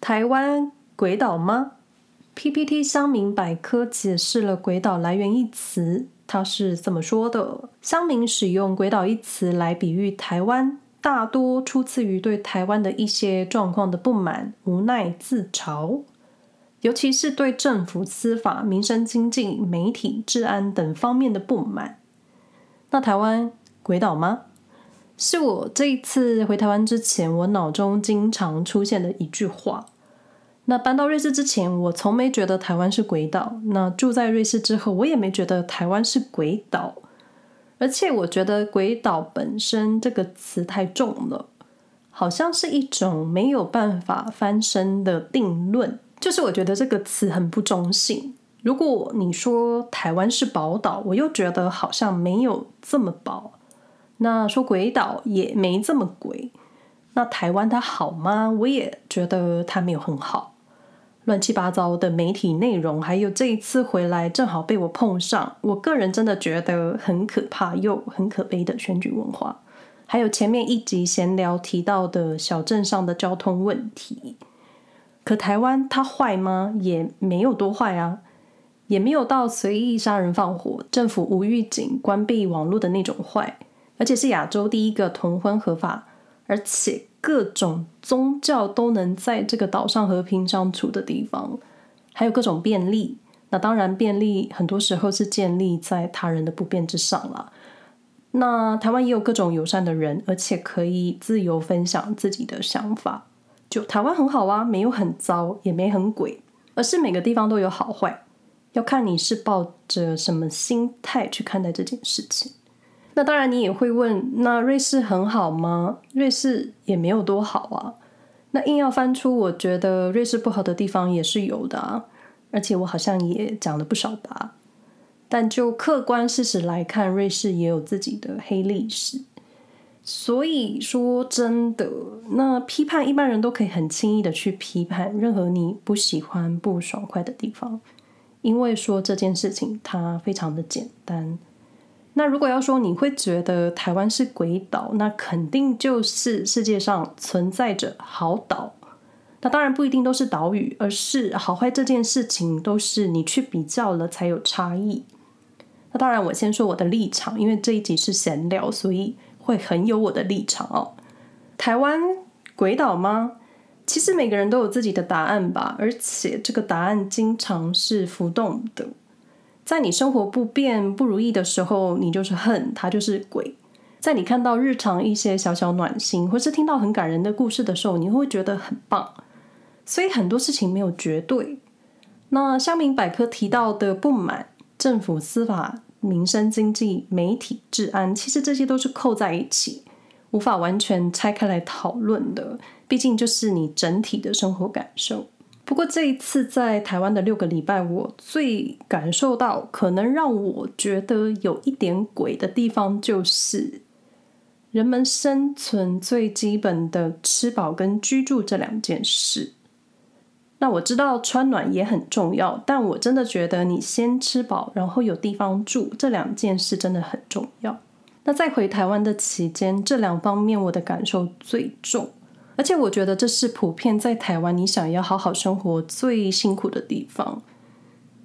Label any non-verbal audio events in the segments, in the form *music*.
台湾鬼岛吗？PPT 乡民百科解释了“鬼岛”来源一词，它是这么说的：乡民使用“鬼岛”一词来比喻台湾，大多出自于对台湾的一些状况的不满、无奈、自嘲。尤其是对政府、司法、民生、经济、媒体、治安等方面的不满。那台湾鬼岛吗？是我这一次回台湾之前，我脑中经常出现的一句话。那搬到瑞士之前，我从没觉得台湾是鬼岛。那住在瑞士之后，我也没觉得台湾是鬼岛。而且我觉得“鬼岛”本身这个词太重了，好像是一种没有办法翻身的定论。就是我觉得这个词很不中性。如果你说台湾是宝岛，我又觉得好像没有这么宝。那说鬼岛也没这么鬼。那台湾它好吗？我也觉得它没有很好。乱七八糟的媒体内容，还有这一次回来正好被我碰上，我个人真的觉得很可怕又很可悲的选举文化，还有前面一集闲聊提到的小镇上的交通问题。可台湾它坏吗？也没有多坏啊，也没有到随意杀人放火、政府无预警关闭网络的那种坏，而且是亚洲第一个同婚合法，而且各种宗教都能在这个岛上和平相处的地方，还有各种便利。那当然，便利很多时候是建立在他人的不便之上了。那台湾也有各种友善的人，而且可以自由分享自己的想法。就台湾很好啊，没有很糟，也没很鬼，而是每个地方都有好坏，要看你是抱着什么心态去看待这件事情。那当然，你也会问，那瑞士很好吗？瑞士也没有多好啊。那硬要翻出，我觉得瑞士不好的地方也是有的啊，而且我好像也讲了不少吧。但就客观事实来看，瑞士也有自己的黑历史。所以说真的，那批判一般人都可以很轻易的去批判任何你不喜欢、不爽快的地方，因为说这件事情它非常的简单。那如果要说你会觉得台湾是鬼岛，那肯定就是世界上存在着好岛。那当然不一定都是岛屿，而是好坏这件事情都是你去比较了才有差异。那当然我先说我的立场，因为这一集是闲聊，所以。会很有我的立场哦。台湾鬼岛吗？其实每个人都有自己的答案吧，而且这个答案经常是浮动的。在你生活不便、不如意的时候，你就是恨，他就是鬼；在你看到日常一些小小暖心，或是听到很感人的故事的时候，你会觉得很棒。所以很多事情没有绝对。那香民百科提到的不满政府司法。民生、经济、媒体、治安，其实这些都是扣在一起，无法完全拆开来讨论的。毕竟就是你整体的生活感受。不过这一次在台湾的六个礼拜，我最感受到可能让我觉得有一点鬼的地方，就是人们生存最基本的吃饱跟居住这两件事。那我知道穿暖也很重要，但我真的觉得你先吃饱，然后有地方住，这两件事真的很重要。那在回台湾的期间，这两方面我的感受最重，而且我觉得这是普遍在台湾你想要好好生活最辛苦的地方。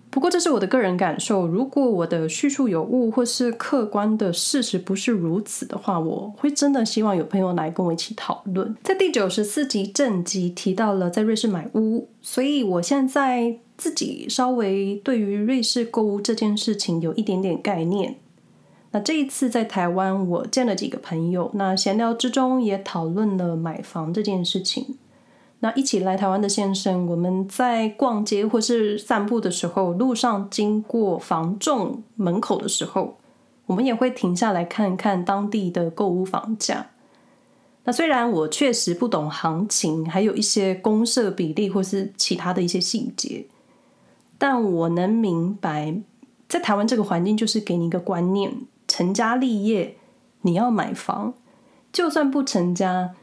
不过这是我的个人感受，如果我的叙述有误，或是客观的事实不是如此的话，我会真的希望有朋友来跟我一起讨论。在第九十四集正集提到了在瑞士买屋，所以我现在自己稍微对于瑞士购物这件事情有一点点概念。那这一次在台湾，我见了几个朋友，那闲聊之中也讨论了买房这件事情。那一起来台湾的先生，我们在逛街或是散步的时候，路上经过房仲门口的时候，我们也会停下来看看当地的购物房价。那虽然我确实不懂行情，还有一些公社比例或是其他的一些细节，但我能明白，在台湾这个环境就是给你一个观念：成家立业，你要买房，就算不成家，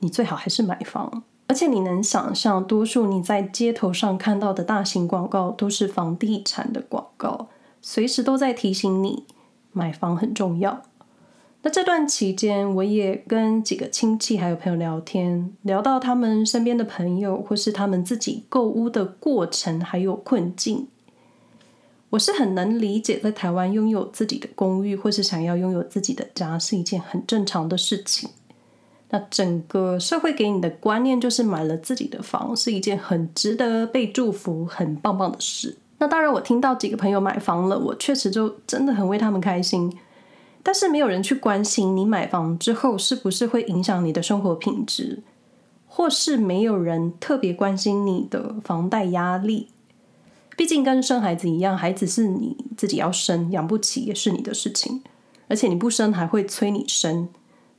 你最好还是买房。而且你能想象，多数你在街头上看到的大型广告都是房地产的广告，随时都在提醒你买房很重要。那这段期间，我也跟几个亲戚还有朋友聊天，聊到他们身边的朋友或是他们自己购屋的过程还有困境。我是很能理解，在台湾拥有自己的公寓或是想要拥有自己的家是一件很正常的事情。那整个社会给你的观念就是买了自己的房是一件很值得被祝福、很棒棒的事。那当然，我听到几个朋友买房了，我确实就真的很为他们开心。但是没有人去关心你买房之后是不是会影响你的生活品质，或是没有人特别关心你的房贷压力。毕竟跟生孩子一样，孩子是你自己要生，养不起也是你的事情。而且你不生还会催你生，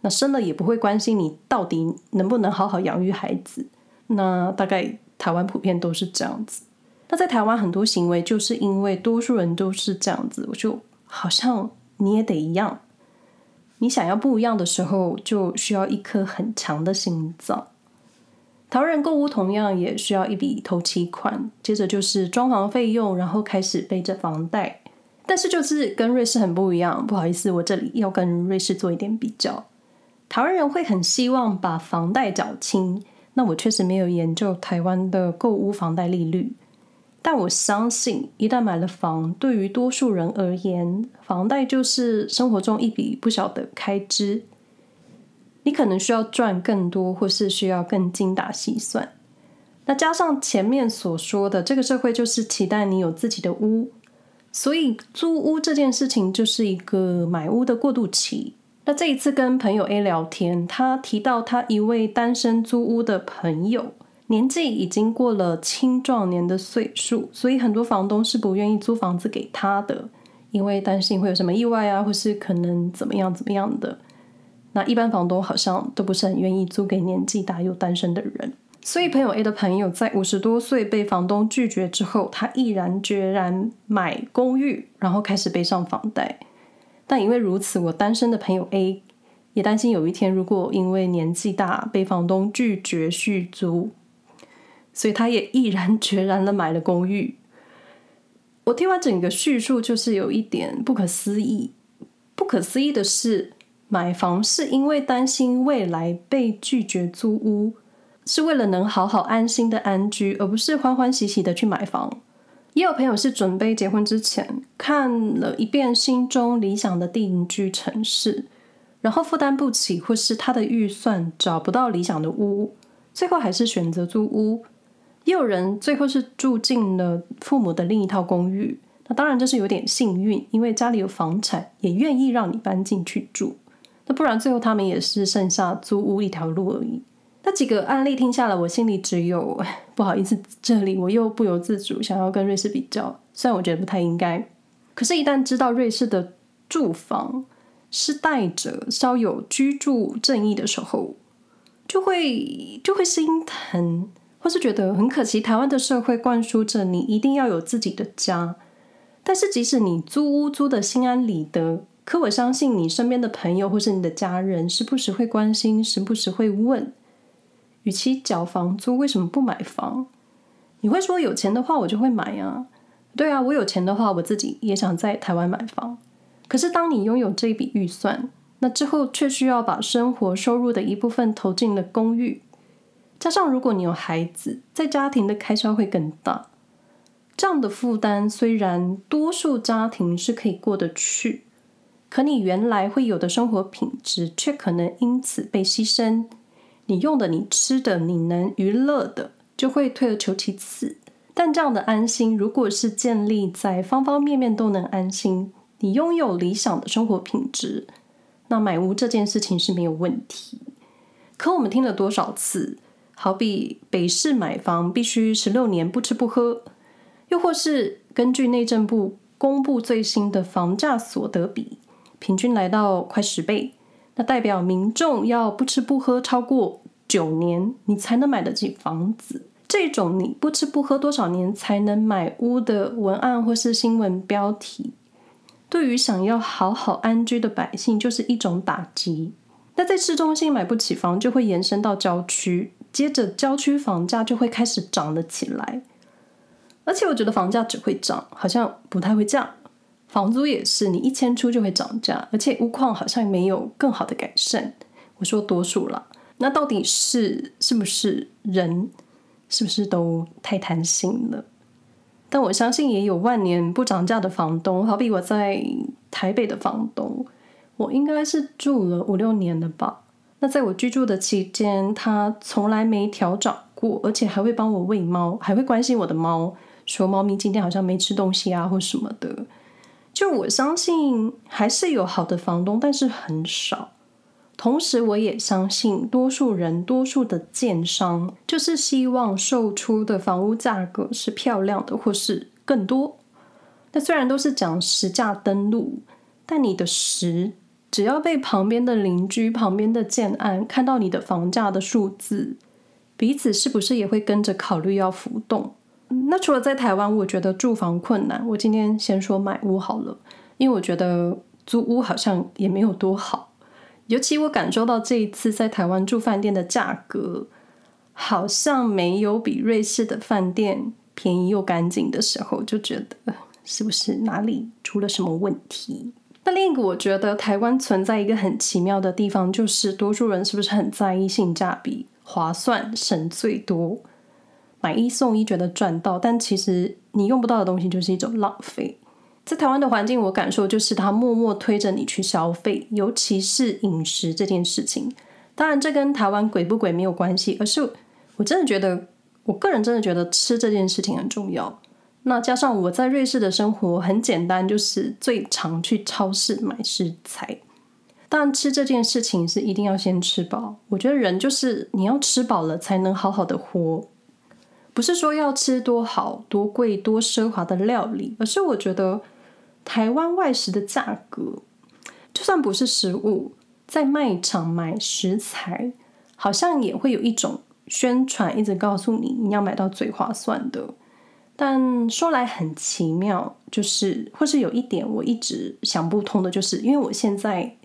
那生了也不会关心你到底能不能好好养育孩子。那大概台湾普遍都是这样子。那在台湾很多行为就是因为多数人都是这样子，我就好像。你也得一样，你想要不一样的时候，就需要一颗很强的心脏。台湾人购屋同样也需要一笔头期款，接着就是装潢费用，然后开始背着房贷。但是就是跟瑞士很不一样，不好意思，我这里要跟瑞士做一点比较。台湾人会很希望把房贷缴清，那我确实没有研究台湾的购屋房贷利率。但我相信，一旦买了房，对于多数人而言，房贷就是生活中一笔不小的开支。你可能需要赚更多，或是需要更精打细算。那加上前面所说的，这个社会就是期待你有自己的屋，所以租屋这件事情就是一个买屋的过渡期。那这一次跟朋友 A 聊天，他提到他一位单身租屋的朋友。年纪已经过了青壮年的岁数，所以很多房东是不愿意租房子给他的，因为担心会有什么意外啊，或是可能怎么样怎么样的。那一般房东好像都不是很愿意租给年纪大又单身的人。所以朋友 A 的朋友在五十多岁被房东拒绝之后，他毅然决然买公寓，然后开始背上房贷。但因为如此，我单身的朋友 A 也担心有一天如果因为年纪大被房东拒绝续租。所以他也毅然决然的买了公寓。我听完整个叙述，就是有一点不可思议。不可思议的是，买房是因为担心未来被拒绝租屋，是为了能好好安心的安居，而不是欢欢喜喜的去买房。也有朋友是准备结婚之前看了一遍心中理想的定居城市，然后负担不起，或是他的预算找不到理想的屋，最后还是选择租屋。也有人最后是住进了父母的另一套公寓，那当然这是有点幸运，因为家里有房产，也愿意让你搬进去住。那不然最后他们也是剩下租屋一条路而已。那几个案例听下来，我心里只有 *laughs* 不好意思，这里我又不由自主想要跟瑞士比较，虽然我觉得不太应该，可是，一旦知道瑞士的住房是带着稍有居住正义的时候，就会就会心疼。或是觉得很可惜，台湾的社会灌输着你一定要有自己的家，但是即使你租屋租的心安理得，可我相信你身边的朋友或是你的家人，时不时会关心，时不时会问：与其缴房租，为什么不买房？你会说有钱的话我就会买啊，对啊，我有钱的话，我自己也想在台湾买房。可是当你拥有这笔预算，那之后却需要把生活收入的一部分投进了公寓。加上，如果你有孩子，在家庭的开销会更大。这样的负担虽然多数家庭是可以过得去，可你原来会有的生活品质却可能因此被牺牲。你用的、你吃的、你能娱乐的，就会退而求其次。但这样的安心，如果是建立在方方面面都能安心，你拥有理想的生活品质，那买屋这件事情是没有问题。可我们听了多少次？好比北市买房必须十六年不吃不喝，又或是根据内政部公布最新的房价所得比，平均来到快十倍，那代表民众要不吃不喝超过九年，你才能买得起房子。这种你不吃不喝多少年才能买屋的文案或是新闻标题，对于想要好好安居的百姓就是一种打击。那在市中心买不起房，就会延伸到郊区。接着，郊区房价就会开始涨了起来，而且我觉得房价只会涨，好像不太会降，房租也是，你一迁出就会涨价，而且屋况好像没有更好的改善。我说多数了，那到底是是不是人，是不是都太贪心了？但我相信也有万年不涨价的房东，好比我在台北的房东，我应该是住了五六年了吧。那在我居住的期间，他从来没调涨过，而且还会帮我喂猫，还会关心我的猫，说猫咪今天好像没吃东西啊，或什么的。就我相信还是有好的房东，但是很少。同时，我也相信多数人、多数的建商就是希望售出的房屋价格是漂亮的，或是更多。那虽然都是讲实价登录，但你的实只要被旁边的邻居、旁边的建案看到你的房价的数字，彼此是不是也会跟着考虑要浮动？那除了在台湾，我觉得住房困难。我今天先说买屋好了，因为我觉得租屋好像也没有多好。尤其我感受到这一次在台湾住饭店的价格，好像没有比瑞士的饭店便宜又干净的时候，就觉得是不是哪里出了什么问题？那另一个我觉得台湾存在一个很奇妙的地方，就是多数人是不是很在意性价比、划算、省最多？买一送一觉得赚到，但其实你用不到的东西就是一种浪费。在台湾的环境，我感受就是它默默推着你去消费，尤其是饮食这件事情。当然，这跟台湾鬼不鬼没有关系，而是我真的觉得，我个人真的觉得吃这件事情很重要。那加上我在瑞士的生活很简单，就是最常去超市买食材。当然，吃这件事情是一定要先吃饱。我觉得人就是你要吃饱了，才能好好的活。不是说要吃多好多贵多奢华的料理，而是我觉得台湾外食的价格，就算不是食物，在卖场买食材，好像也会有一种宣传，一直告诉你你要买到最划算的。但说来很奇妙，就是或是有一点我一直想不通的，就是因为我现在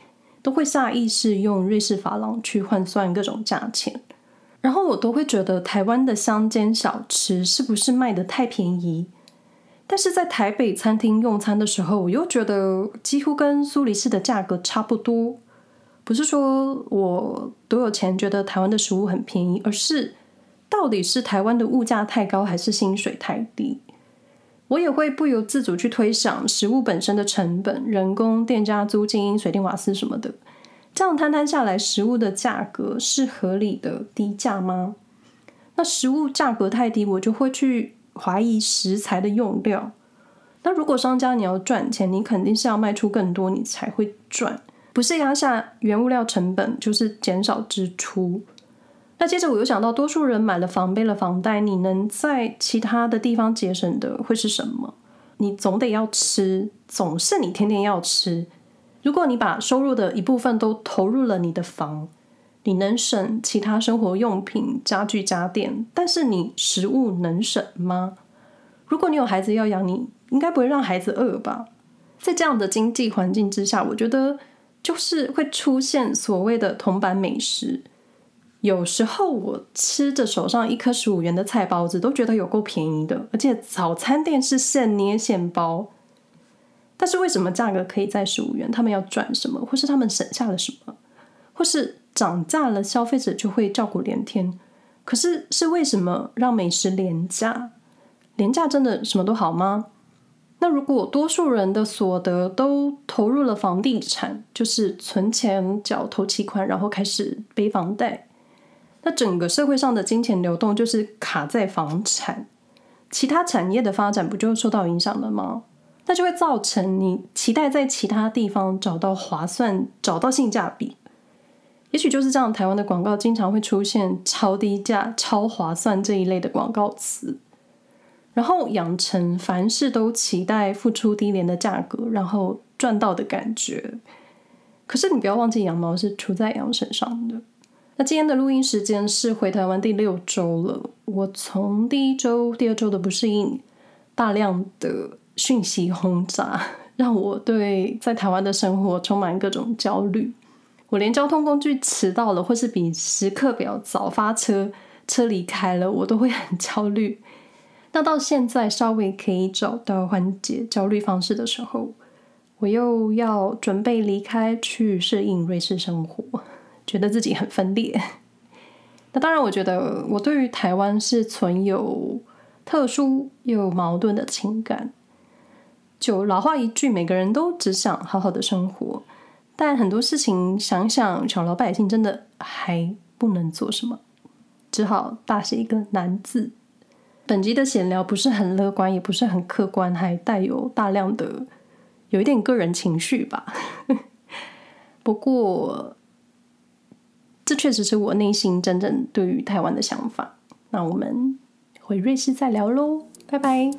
都会下意识用瑞士法郎去换算各种价钱。然后我都会觉得台湾的乡间小吃是不是卖的太便宜？但是在台北餐厅用餐的时候，我又觉得几乎跟苏黎世的价格差不多。不是说我多有钱觉得台湾的食物很便宜，而是到底是台湾的物价太高，还是薪水太低？我也会不由自主去推想食物本身的成本、人工、店家租金、水电瓦斯什么的。这样摊摊下来，食物的价格是合理的低价吗？那食物价格太低，我就会去怀疑食材的用料。那如果商家你要赚钱，你肯定是要卖出更多，你才会赚，不是压下原物料成本，就是减少支出。那接着我又想到，多数人买了房背了房贷，你能在其他的地方节省的会是什么？你总得要吃，总是你天天要吃。如果你把收入的一部分都投入了你的房，你能省其他生活用品、家具家电，但是你食物能省吗？如果你有孩子要养，你应该不会让孩子饿吧？在这样的经济环境之下，我觉得就是会出现所谓的铜板美食。有时候我吃着手上一颗十五元的菜包子，都觉得有够便宜的，而且早餐店是现捏现包。但是为什么价格可以在十五元？他们要赚什么，或是他们省下了什么，或是涨价了，消费者就会叫苦连天？可是是为什么让美食廉价？廉价真的什么都好吗？那如果多数人的所得都投入了房地产，就是存钱缴头期款，然后开始背房贷，那整个社会上的金钱流动就是卡在房产，其他产业的发展不就受到影响了吗？那就会造成你期待在其他地方找到划算、找到性价比，也许就是这样。台湾的广告经常会出现超低价、超划算这一类的广告词，然后养成凡事都期待付出低廉的价格，然后赚到的感觉。可是你不要忘记，羊毛是出在羊身上的。那今天的录音时间是回台湾第六周了，我从第一周、第二周的不适应，大量的。讯息轰炸让我对在台湾的生活充满各种焦虑。我连交通工具迟到了，或是比时刻表早发车，车离开了，我都会很焦虑。那到现在稍微可以找到缓解焦虑方式的时候，我又要准备离开去适应瑞士生活，觉得自己很分裂。那当然，我觉得我对于台湾是存有特殊又矛盾的情感。就老话一句，每个人都只想好好的生活，但很多事情想想，小老百姓真的还不能做什么，只好大写一个难字。本集的闲聊不是很乐观，也不是很客观，还带有大量的有一点个人情绪吧。不过，这确实是我内心真正对于台湾的想法。那我们回瑞士再聊喽，拜拜。